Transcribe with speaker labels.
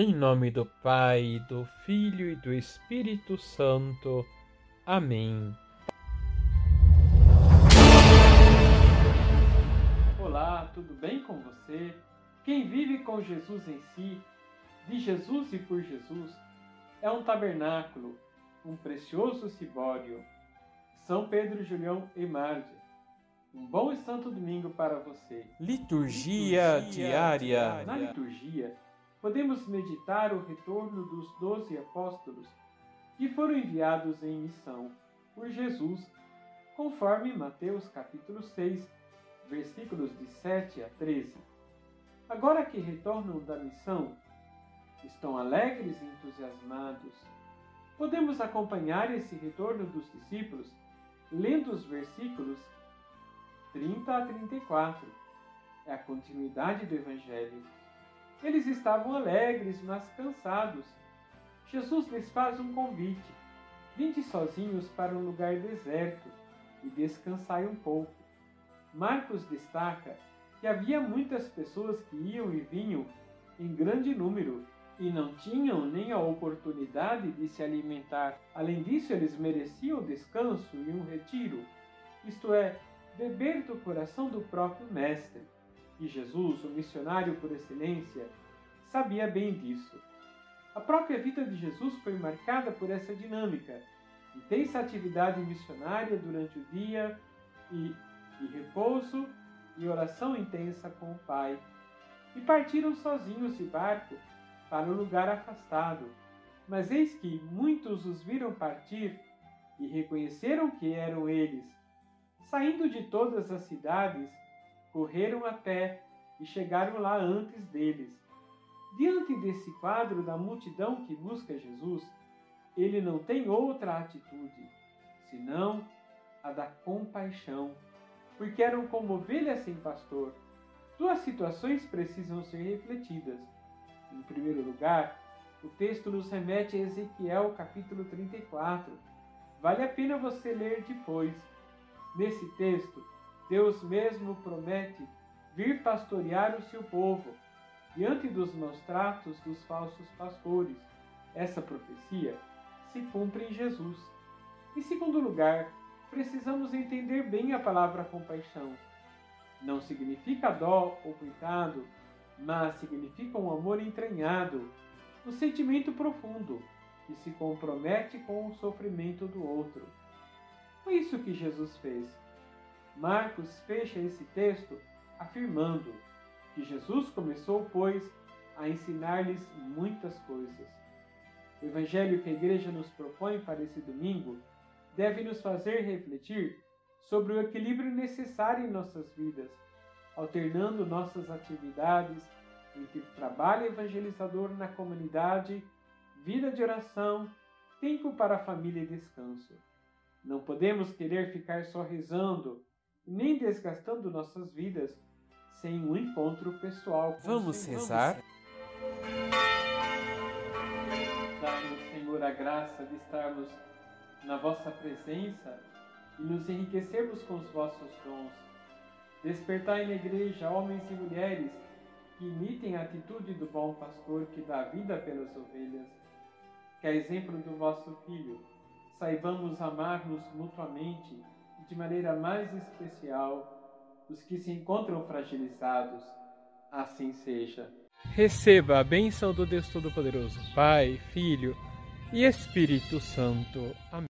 Speaker 1: Em nome do Pai, do Filho e do Espírito Santo. Amém. Olá, tudo bem com você? Quem vive com Jesus em si, de Jesus e por Jesus, é um tabernáculo, um precioso cibório. São Pedro Julião e Márdia. Um bom e santo domingo para você.
Speaker 2: Liturgia, liturgia diária. diária.
Speaker 1: Na liturgia, podemos meditar o retorno dos doze apóstolos que foram enviados em missão por Jesus, conforme Mateus capítulo 6, versículos de 7 a 13. Agora que retornam da missão, estão alegres e entusiasmados. Podemos acompanhar esse retorno dos discípulos lendo os versículos 30 a 34. É a continuidade do Evangelho. Eles estavam alegres, mas cansados. Jesus lhes faz um convite: vinde sozinhos para um lugar deserto e descansai um pouco. Marcos destaca que havia muitas pessoas que iam e vinham em grande número e não tinham nem a oportunidade de se alimentar. Além disso, eles mereciam descanso e um retiro, isto é, beber do coração do próprio Mestre. E Jesus, o missionário por excelência, sabia bem disso. A própria vida de Jesus foi marcada por essa dinâmica, intensa atividade missionária durante o dia e, e repouso e oração intensa com o Pai. E partiram sozinhos de barco para um lugar afastado. Mas eis que muitos os viram partir e reconheceram que eram eles. Saindo de todas as cidades, correram a pé e chegaram lá antes deles. Diante desse quadro da multidão que busca Jesus, ele não tem outra atitude, senão a da compaixão, porque eram como ovelhas sem pastor. Duas situações precisam ser refletidas. Em primeiro lugar, o texto nos remete a Ezequiel capítulo 34. Vale a pena você ler depois. Nesse texto, Deus mesmo promete vir pastorear o seu povo diante dos maus tratos dos falsos pastores. Essa profecia se cumpre em Jesus. Em segundo lugar, precisamos entender bem a palavra compaixão. Não significa dó ou cuidado, mas significa um amor entranhado, um sentimento profundo que se compromete com o sofrimento do outro. Foi isso que Jesus fez. Marcos fecha esse texto afirmando que Jesus começou, pois, a ensinar-lhes muitas coisas. O evangelho que a igreja nos propõe para esse domingo deve nos fazer refletir sobre o equilíbrio necessário em nossas vidas, alternando nossas atividades entre trabalho evangelizador na comunidade, vida de oração, tempo para a família e descanso. Não podemos querer ficar só rezando, nem desgastando nossas vidas sem um encontro pessoal
Speaker 2: com Vamos o rezar?
Speaker 1: Dá-nos, Senhor, a graça de estarmos na vossa presença e nos enriquecermos com os vossos dons. Despertai na igreja homens e mulheres que imitem a atitude do bom pastor que dá vida pelas ovelhas. Que, a exemplo do vosso Filho, saibamos amar-nos mutuamente de maneira mais especial os que se encontram fragilizados. Assim seja.
Speaker 2: Receba a bênção do Deus Todo-Poderoso, Pai, Filho e Espírito Santo. Amém.